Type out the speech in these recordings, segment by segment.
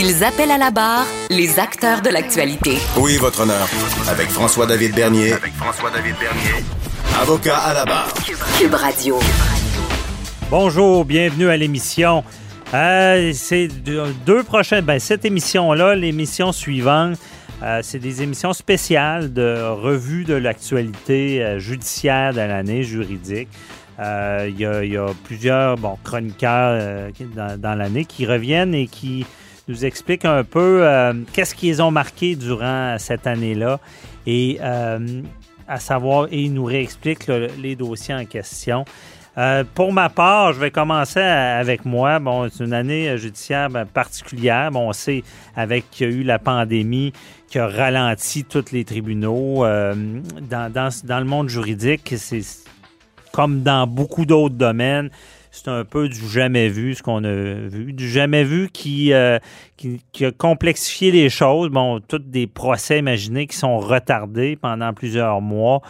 Ils appellent à la barre les acteurs de l'actualité. Oui, votre honneur. Avec François-David Bernier. Avec François-David Bernier. Avocat à la barre. Cube Radio. Bonjour, bienvenue à l'émission. Euh, c'est deux, prochaines. Ben, cette émission-là, l'émission suivante, euh, c'est des émissions spéciales de revue de l'actualité euh, judiciaire de l'année juridique. Euh, Il y, a- il y a plusieurs bon, chroniqueurs euh, dans, dans l'année qui reviennent et qui nous expliquent un peu euh, qu'est-ce qu'ils ont marqué durant cette année-là et euh, à savoir, et ils nous réexpliquent là, les dossiers en question. Euh, pour ma part, je vais commencer avec moi. Bon, c'est une année judiciaire ben, particulière. Bon, on sait avec qu'il y a eu la pandémie qui a ralenti tous les tribunaux. dans, dans le monde juridique, c'est comme dans beaucoup d'autres domaines. C'est un peu du jamais vu, ce qu'on a vu. Du jamais vu qui, euh, qui, qui a complexifié les choses. Bon, tous des procès imaginés qui sont retardés pendant plusieurs mois.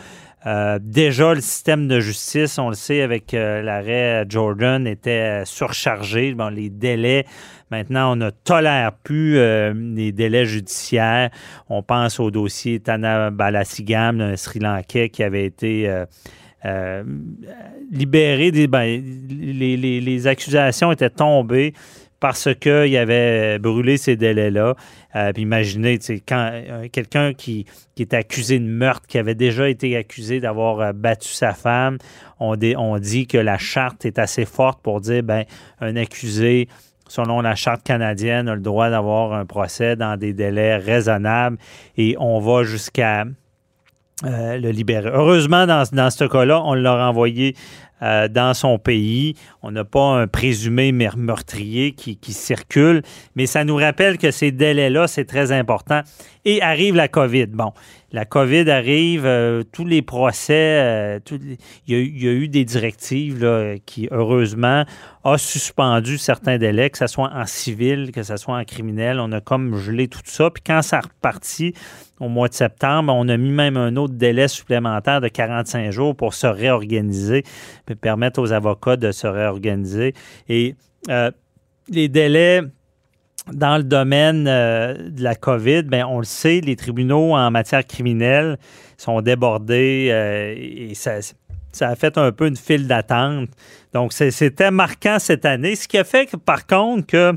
Euh, déjà, le système de justice, on le sait, avec euh, l'arrêt Jordan, était surchargé. Bon, les délais, maintenant, on ne tolère plus les délais judiciaires. On pense au dossier Tana Balasigam, un Sri Lankais qui avait été euh, libéré. Des, ben, les, les- accusations étaient tombées parce qu'il avait brûlé ces délais-là. Euh, puis imaginez, quand euh, quelqu'un qui, qui est accusé de meurtre, qui avait déjà été accusé d'avoir euh, battu sa femme, on, on dit que la charte est assez forte pour dire, ben, un accusé, selon la charte canadienne, a le droit d'avoir un procès dans des délais raisonnables et on va jusqu'à euh, le libérer. Heureusement, dans, ce cas-là, on l'a renvoyé euh, dans son pays. On n'a pas un présumé meurtrier qui, qui circule, mais ça nous rappelle que ces délais-là, c'est très important. Et arrive la COVID. Bon, la COVID arrive, euh, tous les procès, euh, il, y a, eu- des directives qui, heureusement, a suspendu certains délais, que ce soit en civil, que ce soit en criminel. On a comme gelé tout ça. Puis quand ça a reparti au mois de septembre, on a mis même un autre délai supplémentaire de 45 jours pour se réorganiser, permettre aux avocats de se réorganiser. Et euh, les délais dans le domaine euh, de la COVID, ben, on le sait, les tribunaux en matière criminelle sont débordés euh, et ça, ça a fait un peu une file d'attente. Donc, c'était marquant cette année, ce qui a fait que, par contre, que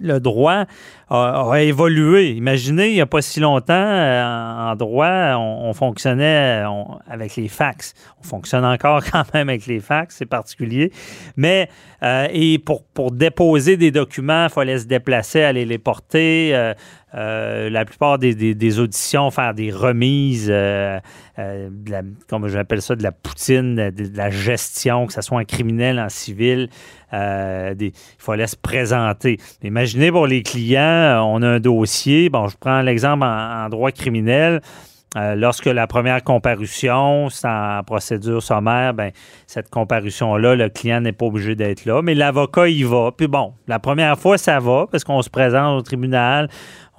le droit a, évolué. Imaginez, il n'y a pas si longtemps, euh, en, droit, on, on fonctionnait on- avec les fax. On fonctionne encore quand même avec les fax, c'est particulier. Mais, euh, et pour, pour déposer des documents, il fallait se déplacer, aller les porter. euh, euh, la plupart des, auditions, faire des remises, euh, euh, de la- comme j'appelle ça, de la poutine, de, la gestion, que ce soit en criminel, en civil. euh, des- il fallait se présenter. Imaginez pour les clients, on a un dossier. Bon, je prends l'exemple en, droit criminel. Lorsque la première comparution, c'est en procédure sommaire, ben, cette comparution-là, le client n'est pas obligé d'être là, mais l'avocat y va. Puis bon, la première fois, ça va parce qu'on se présente au tribunal,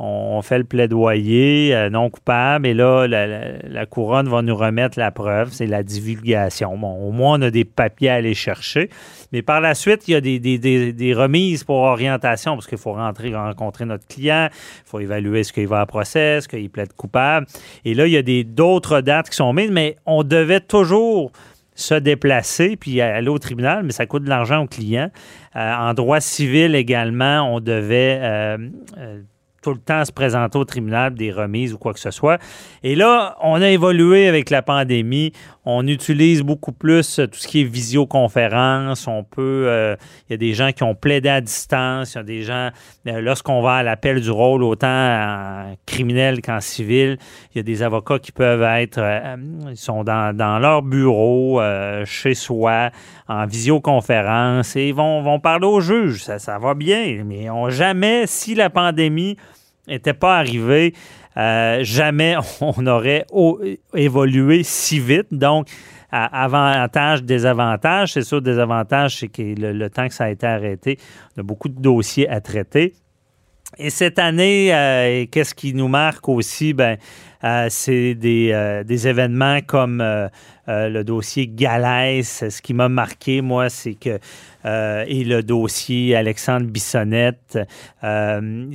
on fait le plaidoyer euh, non coupable et là, la, couronne va nous remettre la preuve, c'est la divulgation. Bon, au moins, on a des papiers à aller chercher. Mais par la suite, il y a des, remises pour orientation parce qu'il faut rentrer, rencontrer notre client, il faut évaluer ce qu'il va à procès, ce qu'il plaide coupable. Et là, il y a d'autres dates qui sont mises, mais on devait toujours se déplacer puis aller au tribunal, mais ça coûte de l'argent au client. Euh, en droit civil également, on devait euh, tout le temps se présenter au tribunal, des remises ou quoi que ce soit. Et là, on a évolué avec la pandémie. On utilise beaucoup plus euh, tout ce qui est visioconférence. On peut, euh, il y a des gens qui ont plaidé à distance. Il y a des gens, euh, lorsqu'on va à l'appel du rôle, autant en criminel qu'en civil, il y a des avocats qui peuvent être, ils sont dans, leur bureau, chez soi, en visioconférence et ils vont, parler au juge. Ça, ça va bien, mais on jamais, si la pandémie n'était pas arrivée, jamais on aurait évolué si vite. Donc, avantages, désavantages. C'est sûr, désavantage, c'est que le, temps que ça a été arrêté, on a beaucoup de dossiers à traiter. Et cette année, euh, qu'est-ce qui nous marque aussi? Ben, euh, c'est des, euh, des, événements comme le dossier Galès. Ce qui m'a marqué, moi, c'est que euh, et le dossier Alexandre Bissonnette. Euh,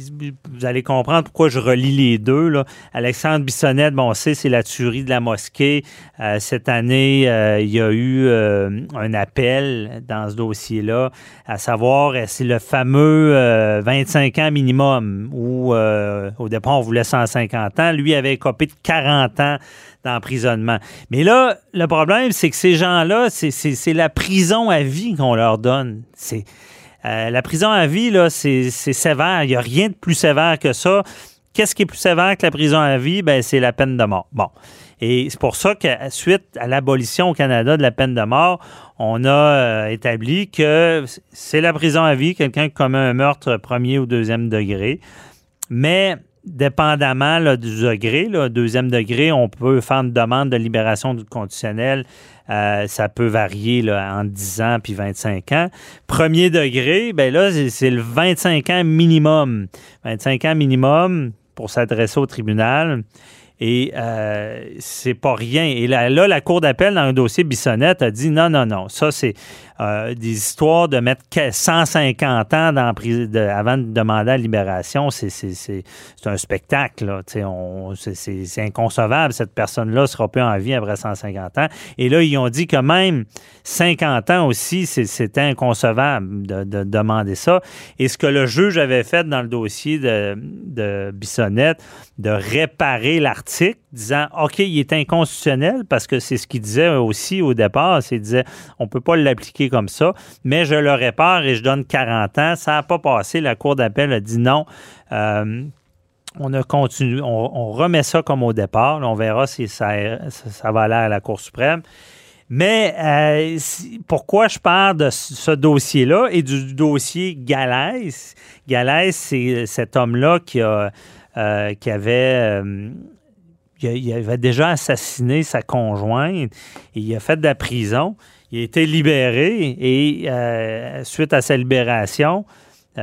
vous allez comprendre pourquoi je relis les deux. Là. Alexandre Bissonnette, bon, on sait, c'est la tuerie de la mosquée. Euh, cette année, il y a eu un appel dans ce dossier-là, à savoir, c'est le fameux 25 ans minimum, où au départ, on voulait 150 ans. Lui avait copé de 40 ans d'emprisonnement. Mais là, le problème, c'est que ces gens-là, c'est la prison à vie qu'on leur donne. C'est euh, la prison à vie, là, c'est sévère. Il n'y a rien de plus sévère que ça. Qu'est-ce qui est plus sévère que la prison à vie? Ben, c'est la peine de mort. Bon. Et c'est pour ça que suite à l'abolition au Canada de la peine de mort, on a euh, établi que c'est la prison à vie, quelqu'un qui commet un meurtre premier ou deuxième degré. Mais dépendamment du degré, deuxième degré, on peut faire une demande de libération du conditionnel. Euh, ça peut varier là, entre 10 ans puis 25 ans. Premier degré, ben là, c'est le 25 ans minimum. 25 ans minimum pour s'adresser au tribunal. Et euh, c'est pas rien. Et là, la Cour d'appel, dans un dossier Bissonnette, a dit non, non, non. Ça, c'est euh, des histoires de mettre 150 ans dans, avant de demander la libération. C'est un spectacle. C'est inconcevable. Cette personne-là ne sera plus en vie après 150 ans. Et là, ils ont dit que même 50 ans aussi, c'était inconcevable de, de, demander ça. Et ce que le juge avait fait dans le dossier de, de Bissonnette, de réparer l'article, disant OK, il est inconstitutionnel parce que c'est ce qu'il disait aussi au départ. C'est disait on ne peut pas l'appliquer comme ça, mais je le répare et je donne 40 ans. Ça n'a pas passé. La Cour d'appel a dit non. Euh, on a continué, on, remet ça comme au départ. on verra si ça, va aller à la Cour suprême. Mais euh, pourquoi je parle de ce dossier-là et du dossier Galès? Galès, c'est cet homme-là qui euh, qui avait, il avait déjà assassiné sa conjointe et il a fait de la prison. Il a été libéré et euh, suite à sa libération,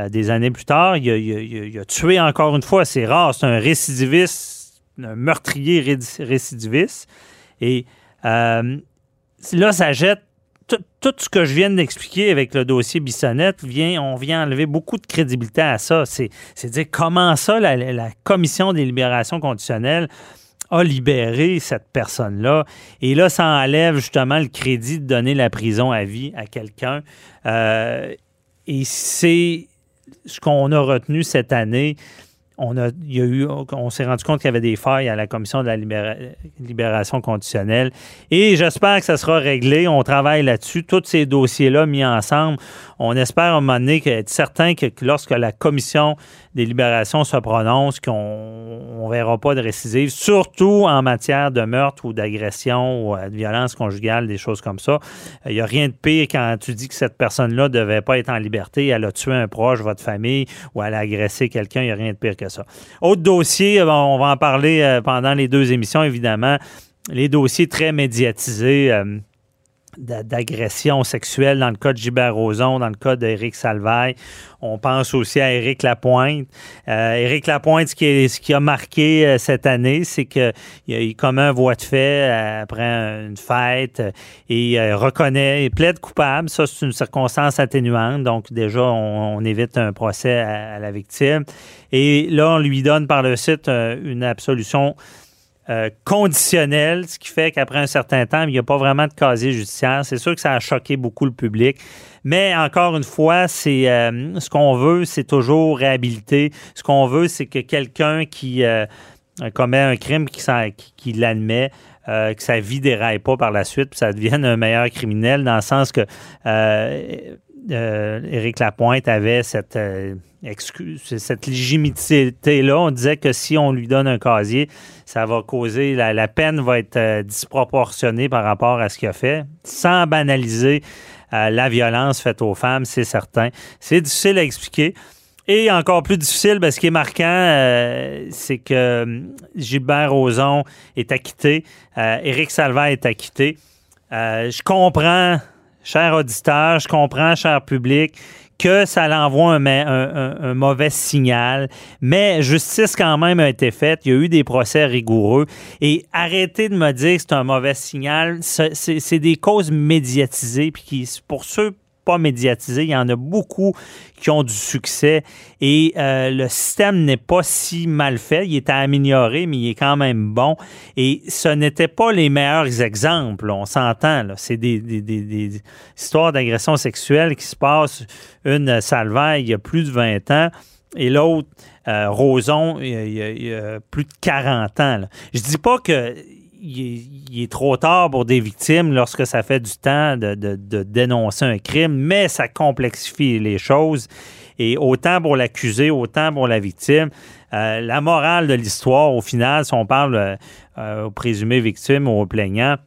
des années plus tard, il a, tué encore une fois. C'est rare, c'est un récidiviste, un meurtrier récidiviste. Et là, ça jette tout, ce que je viens d'expliquer avec le dossier Bissonnette, vient, on vient enlever beaucoup de crédibilité à ça. C'est dire comment ça, la, commission des libérations conditionnelles a libéré cette personne-là. Et là, ça enlève justement le crédit de donner la prison à vie à quelqu'un. Euh, et c'est ce qu'on a retenu cette année on, a, eu, on s'est rendu compte qu'il y avait des failles à la commission de la libération conditionnelle. Et j'espère que ça sera réglé. On travaille là-dessus. Tous ces dossiers-là mis ensemble, on espère à un moment donné être certain que, lorsque la commission des libérations se prononce, qu'on ne verra pas de récidive, surtout en matière de meurtre ou d'agression ou de violence conjugale, des choses comme ça. Il n'y a rien de pire quand tu dis que cette personne-là ne devait pas être en liberté, elle a tué un proche, votre famille, ou elle a agressé quelqu'un, il n'y a rien de pire que ça. Autre dossier, on va en parler euh, pendant les deux émissions, évidemment. Les dossiers très médiatisés. Euh, d'agression sexuelle dans le cas de Gilbert Rozon, dans le cas d'Éric Salvaille. On pense aussi à Éric Lapointe. Euh, Éric Lapointe, ce qui, est, ce qui a marqué euh, cette année, c'est qu'il il commet un voie de fait euh, après une fête et il reconnaît, il plaide coupable. Ça, c'est une circonstance atténuante. Donc, déjà, on, évite un procès à, la victime. Et là, on lui donne par le site une absolution euh, conditionnel, ce qui fait qu'après un certain temps, il n'y a pas vraiment de casier judiciaire. C'est sûr que ça a choqué beaucoup le public. Mais encore une fois, c'est euh, ce qu'on veut, c'est toujours réhabiliter. Ce qu'on veut, c'est que quelqu'un qui euh, commet un crime, qui, qui, l'admet, que sa vie déraille pas par la suite, puis ça devienne un meilleur criminel, dans le sens que Éric Lapointe avait cette excuse, cette légitimité-là. On disait que si on lui donne un casier, ça va causer, la, peine va être euh, disproportionnée par rapport à ce qu'il a fait, sans banaliser euh, la violence faite aux femmes, c'est certain. C'est difficile à expliquer. Et encore plus difficile, ben, ce qui est marquant, euh, c'est que Gilbert Rozon est acquitté, euh, Éric Salva est acquitté. Euh, je comprends, cher auditeur, je comprends, cher public, que ça l'envoie un, mauvais signal, mais justice quand même a été faite. Il y a eu des procès rigoureux. Et arrêtez de me dire que c'est un mauvais signal. C'est des causes médiatisées, puis pour ceux pas médiatisé. Il y en a beaucoup qui ont du succès et euh, le système n'est pas si mal fait. Il est à améliorer, mais il est quand même bon. Et ce n'étaient pas les meilleurs exemples, on s'entend. C'est des, histoires d'agression sexuelle qui se passent. Une salvaille il y a plus de 20 ans et l'autre, euh, Roson, il y, a, plus de 40 ans. Je dis pas que il est, trop tard pour des victimes lorsque ça fait du temps de, dénoncer un crime, mais ça complexifie les choses. Et autant pour l'accusé, autant pour la victime. Euh, la morale de l'histoire, au final, si on parle euh, euh, aux présumés victimes ou aux plaignants,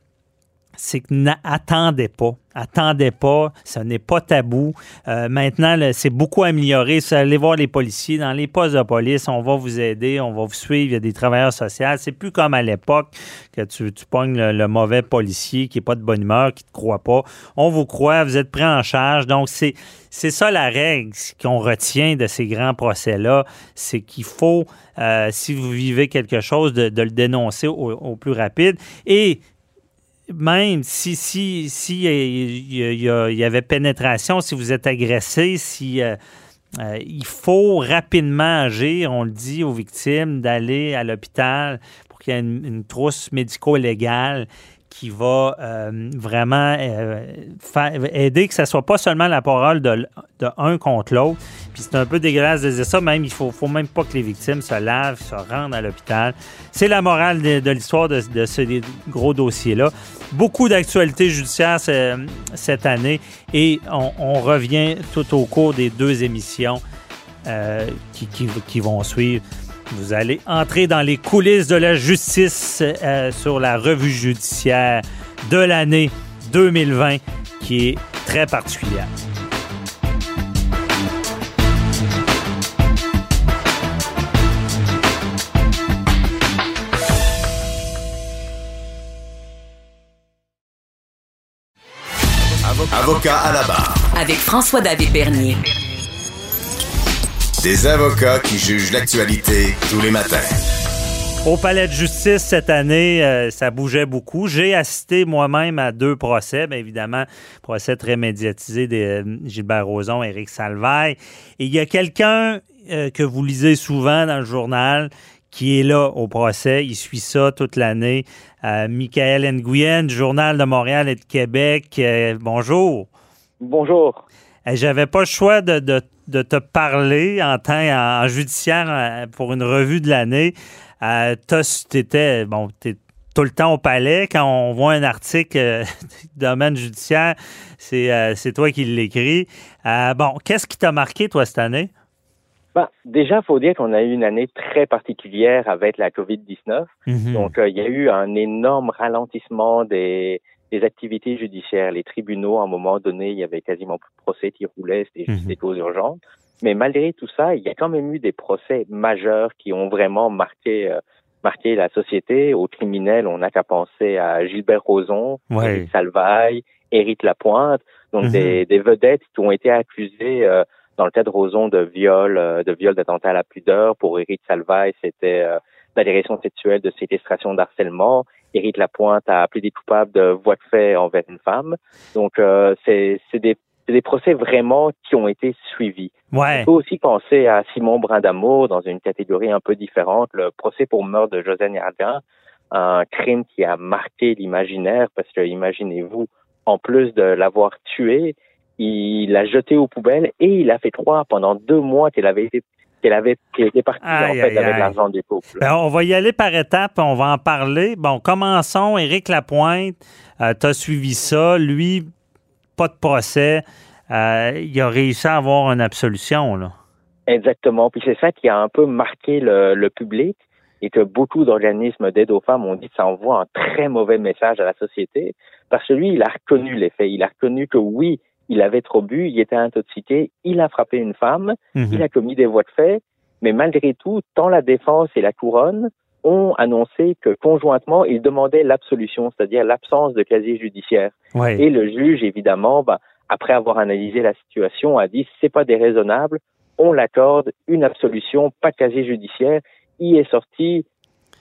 c'est que n'attendez pas. Attendez pas, ce n'est pas tabou. Euh, maintenant, c'est beaucoup amélioré. allez voir les policiers dans les postes de police, on va vous aider, on va vous suivre. Il y a des travailleurs sociaux. C'est plus comme à l'époque que tu, tu pognes le, mauvais policier qui n'est pas de bonne humeur, qui ne te croit pas. On vous croit, vous êtes pris en charge. Donc, c'est, c'est ça la règle qu'on retient de ces grands procès-là. C'est qu'il faut, euh, si vous vivez quelque chose, de, le dénoncer au, au plus rapide. Et même si si si il y, avait pénétration, si vous êtes agressé, si euh, euh, il faut rapidement agir, on le dit aux victimes, d'aller à l'hôpital pour qu'il y ait une trousse médico-légale qui va euh, vraiment euh, aider que ce soit pas seulement la parole de, de un contre l'autre. Puis c'est un peu dégueulasse de dire ça, même il faut, faut même pas que les victimes se lavent, se rendent à l'hôpital. C'est la morale de, l'histoire de, ce gros dossier-là. Beaucoup d'actualités judiciaires cette année et on, revient tout au cours des deux émissions euh, qui vont suivre. Vous allez entrer dans les coulisses de la justice euh, sur la revue judiciaire de l'année 2020 qui est très particulière. Avocat à la barre. Avec François-David Bernier. Des avocats qui jugent l'actualité tous les matins. Au palais de justice cette année, euh, ça bougeait beaucoup. J'ai assisté moi-même à deux procès, bien évidemment, procès très médiatisé de euh, Gilbert Rozon, Éric Salvaille. Et il y a quelqu'un euh, que vous lisez souvent dans le journal qui est là au procès. Il suit ça toute l'année. Michael Nguyen, du Journal de Montréal et de Québec. bonjour. Bonjour. J'avais pas le choix de, de, te parler en temps en, judiciaire euh, pour une revue de l'année. Euh, tu étais, bon, tout le temps au palais. Quand on voit un article euh, domaine judiciaire, c'est, toi qui l'écris. bon, qu'est-ce qui t'a marqué, toi, cette année? Ben, déjà, il faut dire qu'on a eu une année très particulière avec la COVID-19. Mm-hmm. Donc, il y a eu un énorme ralentissement des, les activités judiciaires, les tribunaux, à un moment donné, il y avait quasiment plus de procès qui roulaient, c'était juste mhm. des causes urgentes. Mais malgré tout ça, il y a quand même eu des procès majeurs qui ont vraiment marqué euh, marqué la société. Aux criminels, on n'a qu'à penser à Gilbert Rozon, ouais. Salvaille, Éric Lapointe, donc mhm. des, des, vedettes qui ont été accusées euh, dans le cas de Rozon de viol, euh, de viol d'attentat à la pudeur. Pour Éric Salvaille, c'était d'agression sexuelle, de séquestration, d'harcèlement. Éric Lapointe a appelé des coupables de voie de fait envers une femme. Donc, euh, c'est des, des procès vraiment qui ont été suivis. Ouais. On peut aussi penser à Simon Brindamour dans une catégorie un peu différente, le procès pour meurtre de José Niardin, un crime qui a marqué l'imaginaire parce que, imaginez-vous, en plus de l'avoir tué, il l'a jeté aux poubelles et il a fait croire pendant deux mois qu'il avait été qu'elle avait était partie en fait avec l'argent du couple. Ben, on va y aller par étapes, on va en parler. Bon, commençons. Éric Lapointe, euh, tu as suivi ça. Lui, pas de procès. Euh, il a réussi à avoir une absolution. Là. Exactement. Puis c'est ça qui a un peu marqué le, public et que beaucoup d'organismes d'aide aux femmes ont dit que ça envoie un très mauvais message à la société parce que lui, il a reconnu les faits. Il a reconnu que oui, il avait trop bu, il était intoxiqué, il a frappé une femme, Mhm. il a commis des voies de fait, mais malgré tout, tant la défense et la couronne ont annoncé que conjointement, ils demandaient l'absolution, c'est-à-dire l'absence de casier judiciaire. Ouais. Et le juge, évidemment, bah, après avoir analysé la situation, a dit c'est pas déraisonnable, on l'accorde une absolution, pas de casier judiciaire. Il est sorti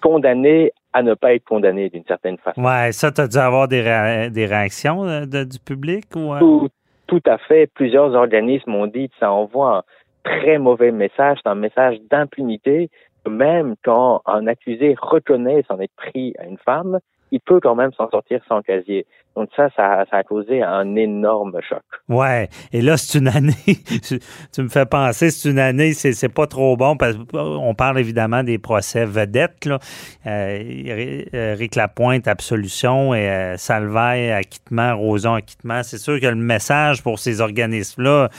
condamné à ne pas être condamné d'une certaine façon. Ouais, ça, tu as dû avoir des, réa- des réactions euh, de- du public ou. euh? Tout, tout à fait. Plusieurs organismes ont dit que ça envoie un très mauvais message, un message d'impunité. Même quand un accusé reconnaît s'en être pris à une femme, il peut quand même s'en sortir sans casier. Donc ça, ça, ça a causé un énorme choc. Ouais. Et là, c'est une année. tu- me fais penser, c'est une année, c'est, pas trop bon parce qu'on parle évidemment des procès vedettes, là. Euh, euh, Rick Lapointe, absolution, et euh, Salvaille, acquittement, Roson, acquittement. C'est sûr que le message pour ces organismes-là,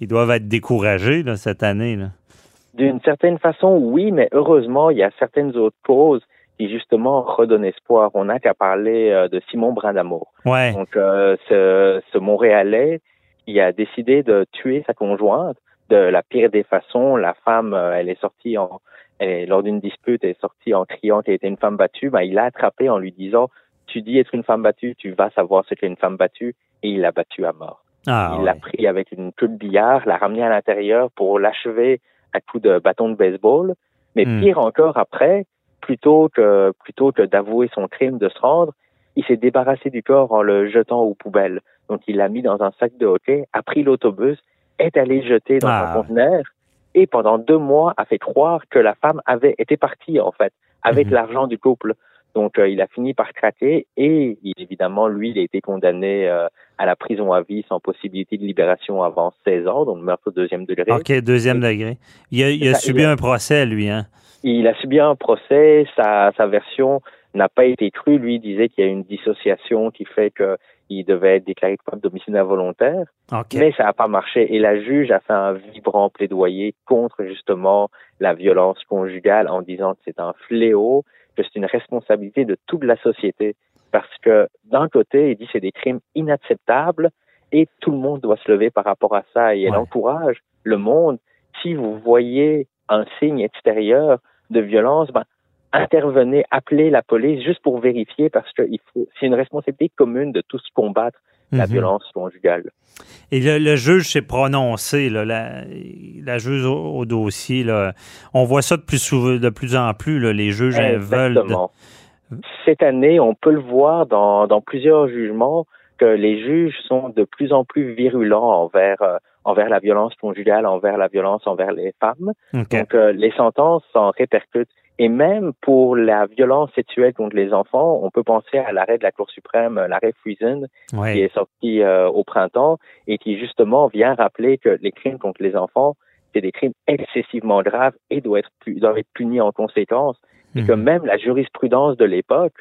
ils doivent être découragés, là, cette année. D'une certaine façon, oui, mais heureusement, il y a certaines autres causes qui justement redonnent espoir. On n'a qu'à parler euh, de Simon Brindamour. Ouais. Donc, euh, ce, ce Montréalais qui a décidé de tuer sa conjointe de la pire des façons. La femme, euh, elle est sortie en, elle est, lors d'une dispute, elle est sortie en criant qu'elle était une femme battue. Ben, il l'a attrapée en lui disant, tu dis être une femme battue, tu vas savoir ce qu'est une femme battue, et il l'a battue à mort. Ah, il l'a pris avec une queue de billard, l'a ramené à l'intérieur pour l'achever à coups de bâton de baseball. Mais Hmm. pire encore après, plutôt que plutôt que d'avouer son crime, de se rendre, il s'est débarrassé du corps en le jetant aux poubelles. Donc il l'a mis dans un sac de hockey, a pris l'autobus, est allé le jeter dans Ah. un conteneur et pendant deux mois a fait croire que la femme avait été partie en fait avec Mhm. l'argent du couple. Donc euh, il a fini par craquer et il- évidemment lui il a été condamné euh, à la prison à vie sans possibilité de libération avant 16 ans, donc meurtre deuxième degré. OK, deuxième degré. Il a, il a Ça, subi il a- un procès, lui, hein? Il a subi un procès, sa, sa version n'a pas été crue. Lui il disait qu'il y a une dissociation qui fait qu'il devait être déclaré coupable d'homicide involontaire, OK. mais ça n'a pas marché. Et la juge a fait un vibrant plaidoyer contre justement la violence conjugale en disant que c'est un fléau, que c'est une responsabilité de toute la société. Parce que d'un côté, il dit que c'est des crimes inacceptables et tout le monde doit se lever par rapport à ça. Et elle Ouais. encourage le monde. Si vous voyez un signe extérieur de violence, ben, intervenez, appelez la police juste pour vérifier parce que il faut, c'est une responsabilité commune de tous combattre la Mhm. violence conjugale. Et le, le juge s'est prononcé, là, la, la juge au, au dossier. Là, on voit ça de plus, souvent, de plus en plus. Là, les juges euh, veulent. de-. Cette année, on peut le voir dans, dans plusieurs jugements que les juges sont de plus en plus virulents envers euh, envers la violence conjugale, envers la violence envers les femmes. Donc, euh, les sentences s'en répercutent. Et même pour la violence sexuelle contre les enfants, on peut penser à l'arrêt de la Cour suprême, euh, l'arrêt Friesen, qui est sorti euh, au printemps et qui justement vient rappeler que les crimes contre les enfants, c'est des crimes excessivement graves et doivent être, doivent être punis en conséquence. Et que Mhm. même la jurisprudence de l'époque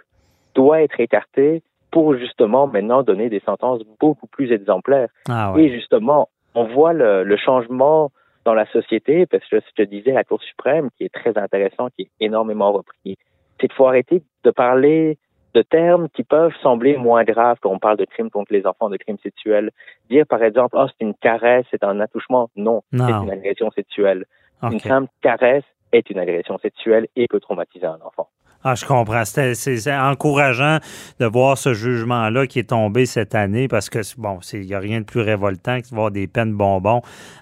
doit être écartée pour justement maintenant donner des sentences beaucoup plus exemplaires. Ah ouais. Et justement, on voit le, le changement dans la société, parce que ce que disait la Cour suprême, qui est très intéressant, qui est énormément repris, c'est qu'il faut arrêter de parler de termes qui peuvent sembler moins graves quand on parle de crimes contre les enfants, de crimes sexuels. Dire, par exemple, oh, c'est une caresse, c'est un attouchement. Non, Non. c'est une agression sexuelle. Une simple caresse est une agression sexuelle et peut traumatiser un enfant. Ah, je comprends. C'est encourageant de voir ce jugement-là qui est tombé cette année parce que, bon, il n'y a rien de plus révoltant que de voir des peines bonbons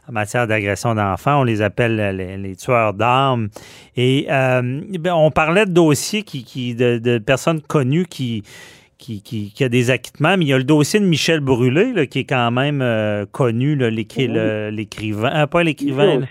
en matière d'agression d'enfants. On les appelle les, les tueurs d'armes. Et euh, ben, on parlait de dossiers qui, qui de personnes connues qui, qui, qui, qui a des acquittements, mais il y a le dossier de Michel Brûlé, là, qui est quand même euh, connu, l'écrivain, euh, pas l'écrivain,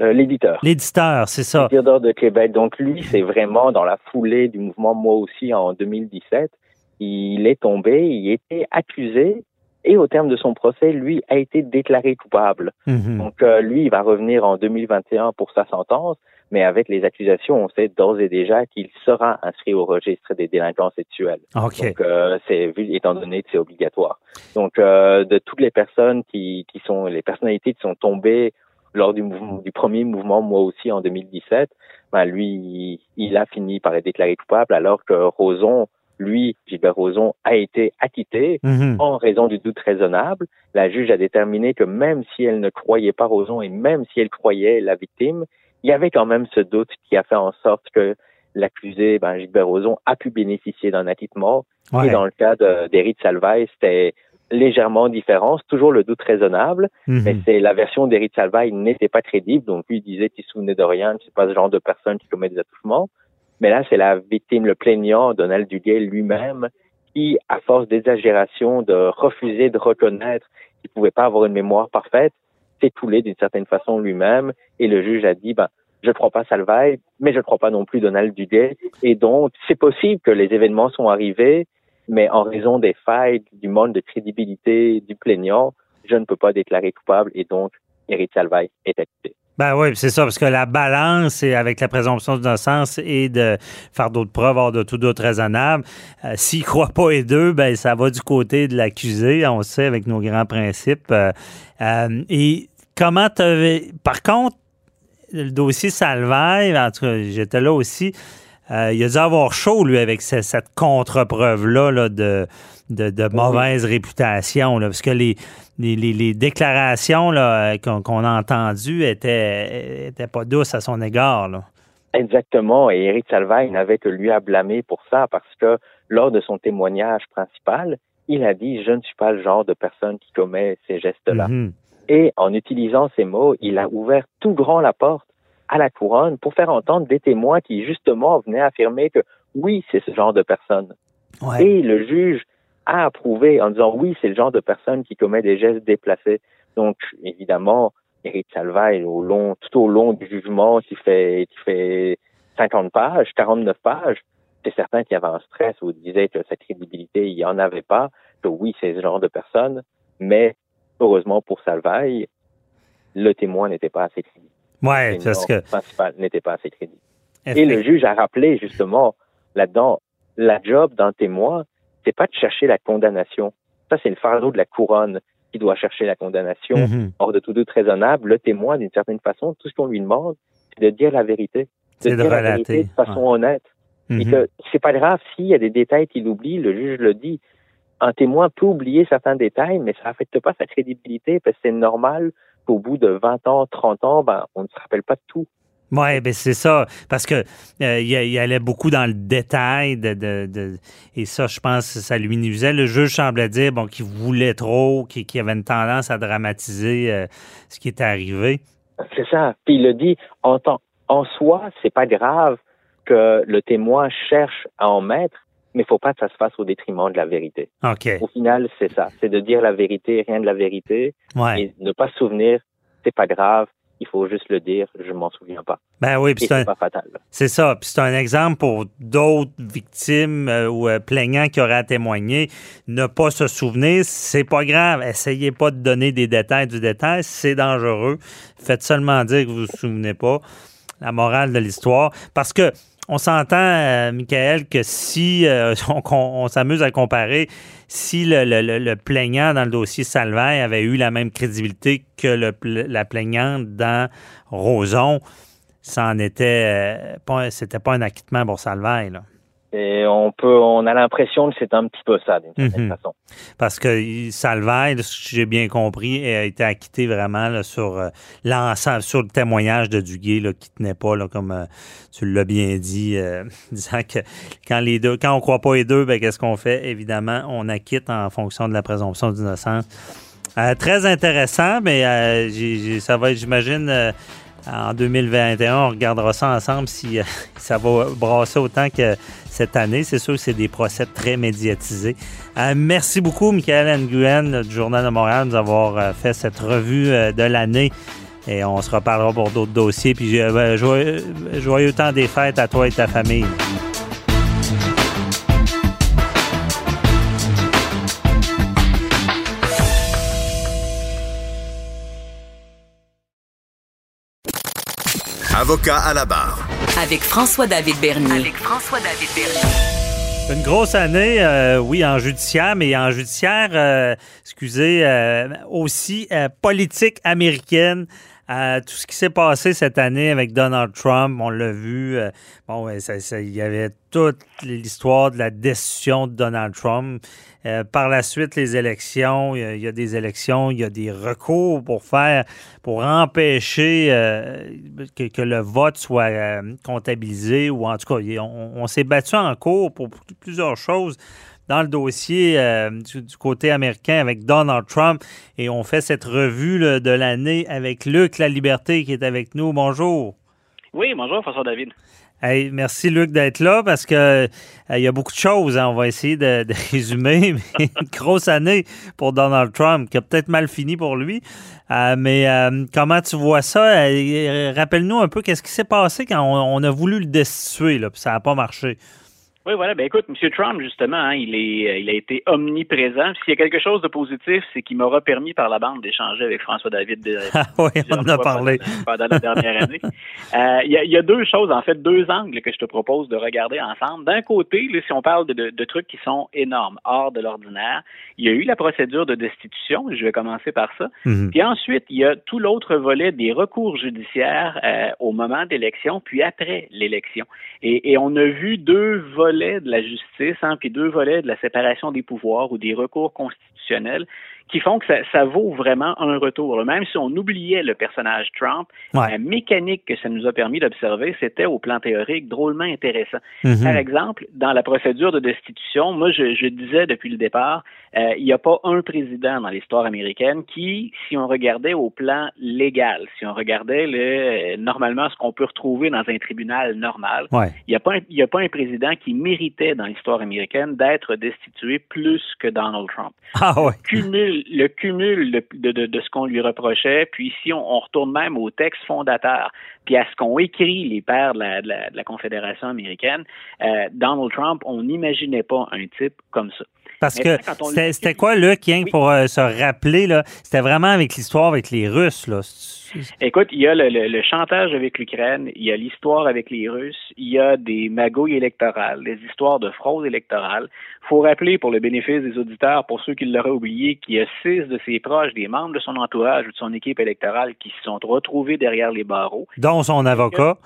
euh, l'éditeur. l'éditeur, c'est ça. Théodore de Québec. Donc lui, c'est vraiment dans la foulée du mouvement Moi aussi en 2017. Il est tombé, il était accusé et au terme de son procès, lui a été déclaré coupable. Mhm. Donc euh, lui, il va revenir en 2021 pour sa sentence, mais avec les accusations, on sait d'ores et déjà qu'il sera inscrit au registre des délinquants sexuels. OK. Donc, euh, c'est vu étant donné que c'est obligatoire. Donc, euh, de toutes les personnes qui, qui sont les personnalités qui sont tombées lors du, mouvement, du premier mouvement, moi aussi en 2017, ben lui, il, a fini par être déclaré coupable, alors que Roson lui, Gilbert Rozon, a été acquitté Mhm. en raison du doute raisonnable. La juge a déterminé que même si elle ne croyait pas Rozon et même si elle croyait la victime, il y avait quand même ce doute qui a fait en sorte que l'accusé, ben, Gilbert Rozon, a pu bénéficier d'un acquittement. Ouais. Et dans le cas de- d'Éric Salvaille, c'était légèrement différent. C'est toujours le doute raisonnable, Mhm. mais c'est la version d'Éric Salvaille n'était pas crédible. Donc lui il disait qu'il se souvenait de rien, que c'est pas ce genre de personne qui commet des attouchements. Mais là, c'est la victime, le plaignant, Donald Duguay lui-même, qui, à force d'exagération, de refuser de reconnaître qu'il pouvait pas avoir une mémoire parfaite, toulé d'une certaine façon lui-même. Et le juge a dit, ben, je ne crois pas Salvaille, mais je ne crois pas non plus Donald Duguay. Et donc, c'est possible que les événements sont arrivés, mais en raison des failles, du manque de crédibilité du plaignant, je ne peux pas déclarer coupable et donc Éric Salvaille est acquitté. Ben oui, c'est ça, parce que la balance et avec la présomption d'innocence et de faire d'autres preuves hors de tout doute raisonnable. Euh, S'il croit pas les deux, ben ça va du côté de l'accusé, on sait, avec nos grands principes. Euh, euh, et comment tu. Par contre, le dossier Salvaille, en tout cas, j'étais là aussi. Euh, il a dû avoir chaud, lui, avec ce- cette contre-preuve-là là, de, de, de mauvaise réputation. Là, parce que les, les, déclarations là, euh, qu'on qu'on a entendues étaient, étaient pas douces à son égard. Là. Exactement, et Éric Salvaille n'avait que lui à blâmer pour ça parce que lors de son témoignage principal, il a dit je ne suis pas le genre de personne qui commet ces gestes-là. Mhm. Et en utilisant ces mots, il a ouvert tout grand la porte à la couronne pour faire entendre des témoins qui justement venaient affirmer que oui, c'est ce genre de personne. Ouais. Et le juge a approuvé en disant oui, c'est le genre de personne qui commet des gestes déplacés. Donc, évidemment, Éric Salvaille, au long, tout au long du jugement, qui fait, qui fait 50 pages, 49 pages, c'est certain qu'il y avait un stress où il disait que sa crédibilité, il n'y en avait pas, que oui, c'est ce genre de personne, mais heureusement pour Salvaille, le témoin n'était pas assez crédible. Le parce que. principal n'était pas assez crédible. Et le juge a rappelé justement là-dedans, la job d'un témoin, c'est pas de chercher la condamnation. Ça, c'est le fardeau de la couronne qui doit chercher la condamnation. Mhm. Hors de tout doute raisonnable, le témoin, d'une certaine façon, tout ce qu'on lui demande, c'est de dire la vérité. C'est de dire la relater, vérité de façon honnête. Et Mhm. que c'est pas grave s'il y a des détails qu'il oublie, le juge le dit. Un témoin peut oublier certains détails, mais ça n'affecte pas sa crédibilité parce que c'est normal qu'au bout de 20 ans, 30 ans, ben, on ne se rappelle pas de tout. Oui, ben c'est ça. Parce que euh, il, il allait beaucoup dans le détail de, de- de- et ça, je pense, que ça lui nuisait. Le juge semblait dire bon qu'il voulait trop, qu'il avait une tendance à dramatiser euh, ce qui était arrivé. C'est ça. Puis il le dit en en soi, c'est pas grave que le témoin cherche à en mettre, mais il faut pas que ça se fasse au détriment de la vérité. OK. Au final, c'est ça. C'est de dire la vérité, rien de la vérité, Ouais. et ne pas se souvenir, c'est pas grave. Il faut juste le dire, je m'en souviens pas. Ben oui, c'est pas fatal. C'est ça. Puis c'est un exemple pour d'autres victimes euh, ou euh, plaignants qui auraient à témoigner. Ne pas se souvenir, c'est pas grave. Essayez pas de donner des détails du détail, c'est dangereux. Faites seulement dire que vous vous souvenez pas. La morale de l'histoire. Parce que on s'entend, euh, Michael, que si euh, on, s'amuse à comparer, si le, plaignant dans le dossier Salvaire avait eu la même crédibilité que le la plaignante dans Roson, ça en était euh, pas, c'était pas un acquittement pour Salvaire. Et on peut, on a l'impression que c'est un petit peu ça, d'une certaine Mhm. façon. Parce que Salvaire, ce que j'ai bien compris, a été acquitté vraiment là, sur euh, l'ensemble, sur le témoignage de Duguay là, qui tenait pas, là, comme euh, tu l'as bien dit, euh, disant que quand les deux, quand on croit pas les deux, ben qu'est-ce qu'on fait? Évidemment, on acquitte en fonction de la présomption d'innocence. Euh, très intéressant, mais ça va être, j'imagine, en 2021, on regardera ça ensemble si euh, ça va brasser autant que cette année. C'est sûr que c'est des procès très médiatisés. Euh, merci beaucoup, Michael Nguyen du Journal de Montréal, de nous avoir euh, fait cette revue de l'année. Et on se reparlera pour d'autres dossiers. Puis euh, ben, joyeux, joyeux temps des fêtes à toi et ta famille. Avocat à la barre. Avec François-David Bernier. Avec François-David Bernier. Une grosse année, euh, oui, en judiciaire, mais en judiciaire, euh, excusez, euh, aussi euh, politique américaine à tout ce qui s'est passé cette année avec Donald Trump. On l'a vu. Euh, bon, il y avait toute l'histoire de la décision de Donald Trump. Euh, par la suite, les élections, il y, a des élections, il y a des recours pour faire, pour empêcher euh, que, le vote soit comptabilisé ou en tout cas, on s'est battu en cours pour plusieurs choses dans le dossier euh, du, côté américain avec Donald Trump et on fait cette revue de l'année avec Luc La Liberté qui est avec nous. Bonjour. Oui, bonjour François David. merci Luc d'être là parce que euh, il y a beaucoup de choses. Hein. on va essayer de, résumer. Mais une grosse année pour Donald Trump qui a peut-être mal fini pour lui. Euh, mais comment tu vois ça? Rappelle-nous un peu qu'est-ce qui s'est passé quand on, a voulu le destituer, là, puis ça n'a pas marché. Oui, voilà. Ben écoute, M. Trump, justement, hein, il est, euh, il a été omniprésent. S'il y a quelque chose de positif, c'est qu'il m'aura permis par la bande d'échanger avec François David. Ah oui, on en a parlé pendant, la dernière année. Euh, il, y a, deux choses, en fait, deux angles que je te propose de regarder ensemble. D'un côté, si on parle de, trucs qui sont énormes, hors de l'ordinaire, il y a eu la procédure de destitution. Je vais commencer par ça. Mhm. Puis ensuite, il y a tout l'autre volet des recours judiciaires euh, au moment d'élection, puis après l'élection. Et, et on a vu deux volets de la justice, hein, puis deux volets de la séparation des pouvoirs ou des recours constitutionnels qui font que ça, vaut vraiment un retour. Même si on oubliait le personnage Trump, la mécanique que ça nous a permis d'observer, c'était au plan théorique drôlement intéressant. Mhm. Par exemple, dans la procédure de destitution, moi je, disais depuis le départ, euh, il n'y a pas un président dans l'histoire américaine qui, si on regardait au plan légal, si on regardait le, euh, normalement ce qu'on peut retrouver dans un tribunal normal, il n'y a, pas un, a pas un président qui méritait dans l'histoire américaine d'être destitué plus que Donald Trump. Ah ouais le cumul de, de, ce qu'on lui reprochait, puis si on, retourne même au texte fondateur, puis à ce qu'ont écrit les pères de la, de la, Confédération américaine, euh, Donald Trump, on n'imaginait pas un type comme ça. Parce que c'était quoi, Luc, pour euh, se rappeler, là, c'était vraiment avec l'histoire avec les Russes, là. Écoute, il y a le, chantage avec l'Ukraine, il y a l'histoire avec les Russes, il y a des magouilles électorales, des histoires de fraude électorale. Il faut rappeler, pour le bénéfice des auditeurs, pour ceux qui l'auraient oublié, qu'il y a six de ses proches, des membres de son entourage ou de son équipe électorale qui se sont retrouvés derrière les barreaux. Dont son avocat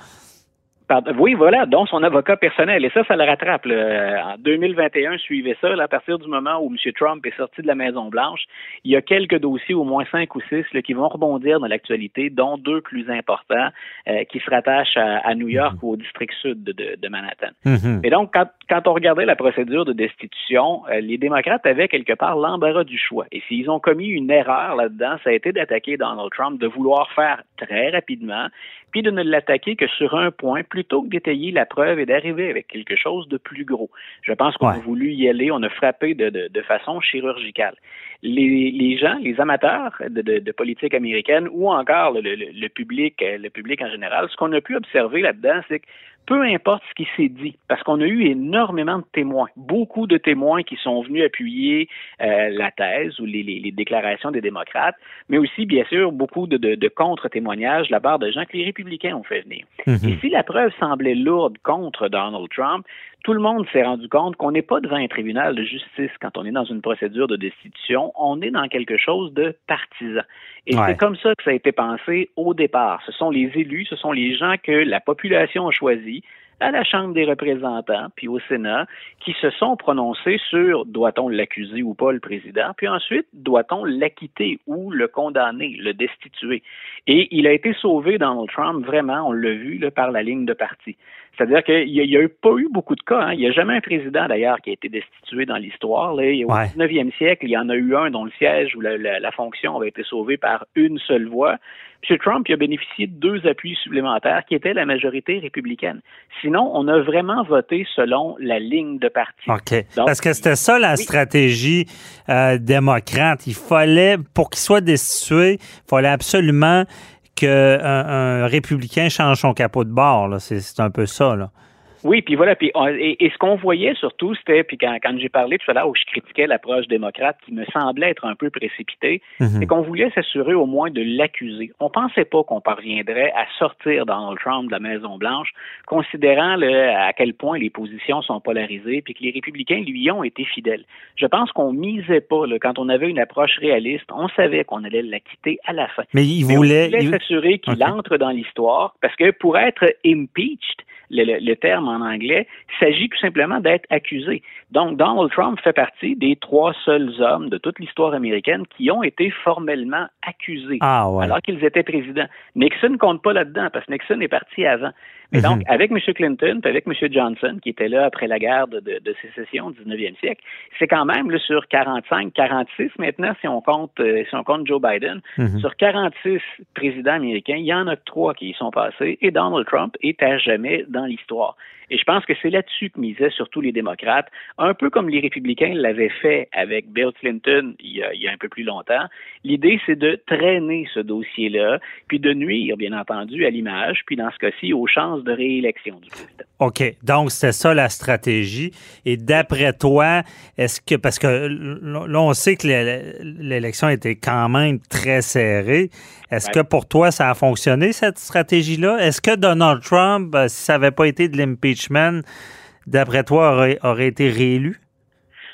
oui, voilà, dont son avocat personnel. Et ça, ça le rattrape. En 2021, suivez ça. à partir du moment où M. Trump est sorti de la Maison-Blanche, il y a quelques dossiers, au moins cinq ou six, qui vont rebondir dans l'actualité, dont deux plus importants euh, qui se rattachent à, New York mm-hmm. ou au district sud de, Manhattan. Mm-hmm. Et donc, quand, on regardait la procédure de destitution, euh, les démocrates avaient quelque part l'embarras du choix. Et s'ils ont commis une erreur là-dedans, ça a été d'attaquer Donald Trump, de vouloir faire très rapidement puis de ne l'attaquer que sur un point plutôt que d'étayer la preuve et d'arriver avec quelque chose de plus gros. Je pense qu'on a voulu y aller, on a frappé de, de, façon chirurgicale. Les, les, gens, les amateurs de, de, politique américaine ou encore le, le, public, le public en général, ce qu'on a pu observer là-dedans, c'est que peu importe ce qui s'est dit, parce qu'on a eu énormément de témoins, beaucoup de témoins qui sont venus appuyer euh, la thèse ou les, les, déclarations des démocrates, mais aussi, bien sûr, beaucoup de, de, de contre-témoignages de la part de gens que les républicains ont fait venir. Mm-hmm. Et si la preuve semblait lourde contre Donald Trump, tout le monde s'est rendu compte qu'on n'est pas devant un tribunal de justice quand on est dans une procédure de destitution, on est dans quelque chose de partisan. Et c'est comme ça que ça a été pensé au départ. Ce sont les élus, ce sont les gens que la population a choisis à la Chambre des représentants, puis au Sénat, qui se sont prononcés sur doit-on l'accuser ou pas le président, puis ensuite doit-on l'acquitter ou le condamner, le destituer. Et il a été sauvé, Donald Trump, vraiment, on l'a vu, là, par la ligne de parti. C'est-à-dire qu'il n'y a, pas eu beaucoup de cas. Hein. Il n'y a jamais un président, d'ailleurs, qui a été destitué dans l'histoire. Au 19e siècle, il y en a eu un dont le siège ou la, fonction avait été sauvée par une seule voix. M. Trump il a bénéficié de deux appuis supplémentaires qui étaient la majorité républicaine. Sinon, on a vraiment voté selon la ligne de parti. OK. Parce que c'était ça la stratégie euh, démocrate. Il fallait, pour qu'il soit destitué, il fallait absolument qu'un un républicain change son capot de bord. C'est un peu ça. Là. Oui, puis voilà, puis et, ce qu'on voyait surtout, c'était, puis quand, quand j'ai parlé tout à l'heure où je critiquais l'approche démocrate qui me semblait être un peu précipitée, mhm. c'est qu'on voulait s'assurer au moins de l'accuser. On pensait pas qu'on parviendrait à sortir Donald Trump de la Maison Blanche, considérant le, à quel point les positions sont polarisées, puis que les républicains lui ont été fidèles. Je pense qu'on misait pas là, quand on avait une approche réaliste, on savait qu'on allait la quitter à la fin. Mais il voulait s'assurer qu'il entre dans l'histoire, parce que pour être impeached, le, terme en anglais, s'agit tout simplement d'être accusé. Donc, Donald Trump fait partie des trois seuls hommes de toute l'histoire américaine qui ont été formellement accusés ah, alors qu'ils étaient présidents. Nixon ne compte pas là-dedans parce que Nixon est parti avant. Mais donc, mhm. avec M. Clinton, avec M. Johnson, qui était là après la guerre de, sécession au 19e siècle, c'est quand même là, sur 45, 46 maintenant, si on compte, euh, si on compte Joe Biden, mhm. sur 46 présidents américains, il y en a trois qui y sont passés et Donald Trump est à jamais dans l'histoire. Et je pense que c'est là-dessus que misaient surtout les démocrates, un peu comme les républicains l'avaient fait avec Bill Clinton il y a, il y a un peu plus longtemps. L'idée, c'est de traîner ce dossier-là, puis de nuire, bien entendu, à l'image, puis dans ce cas-ci, aux chances de réélection du président. OK. Donc, c'est ça la stratégie. Et d'après toi, est-ce que, parce que là, on sait que l'élection était quand même très serrée. Est-ce que pour toi, ça a fonctionné, cette stratégie-là? Est-ce que Donald Trump, euh, si ça n'avait pas été de l'impeachment, d'après toi, aurait, aurait été réélu?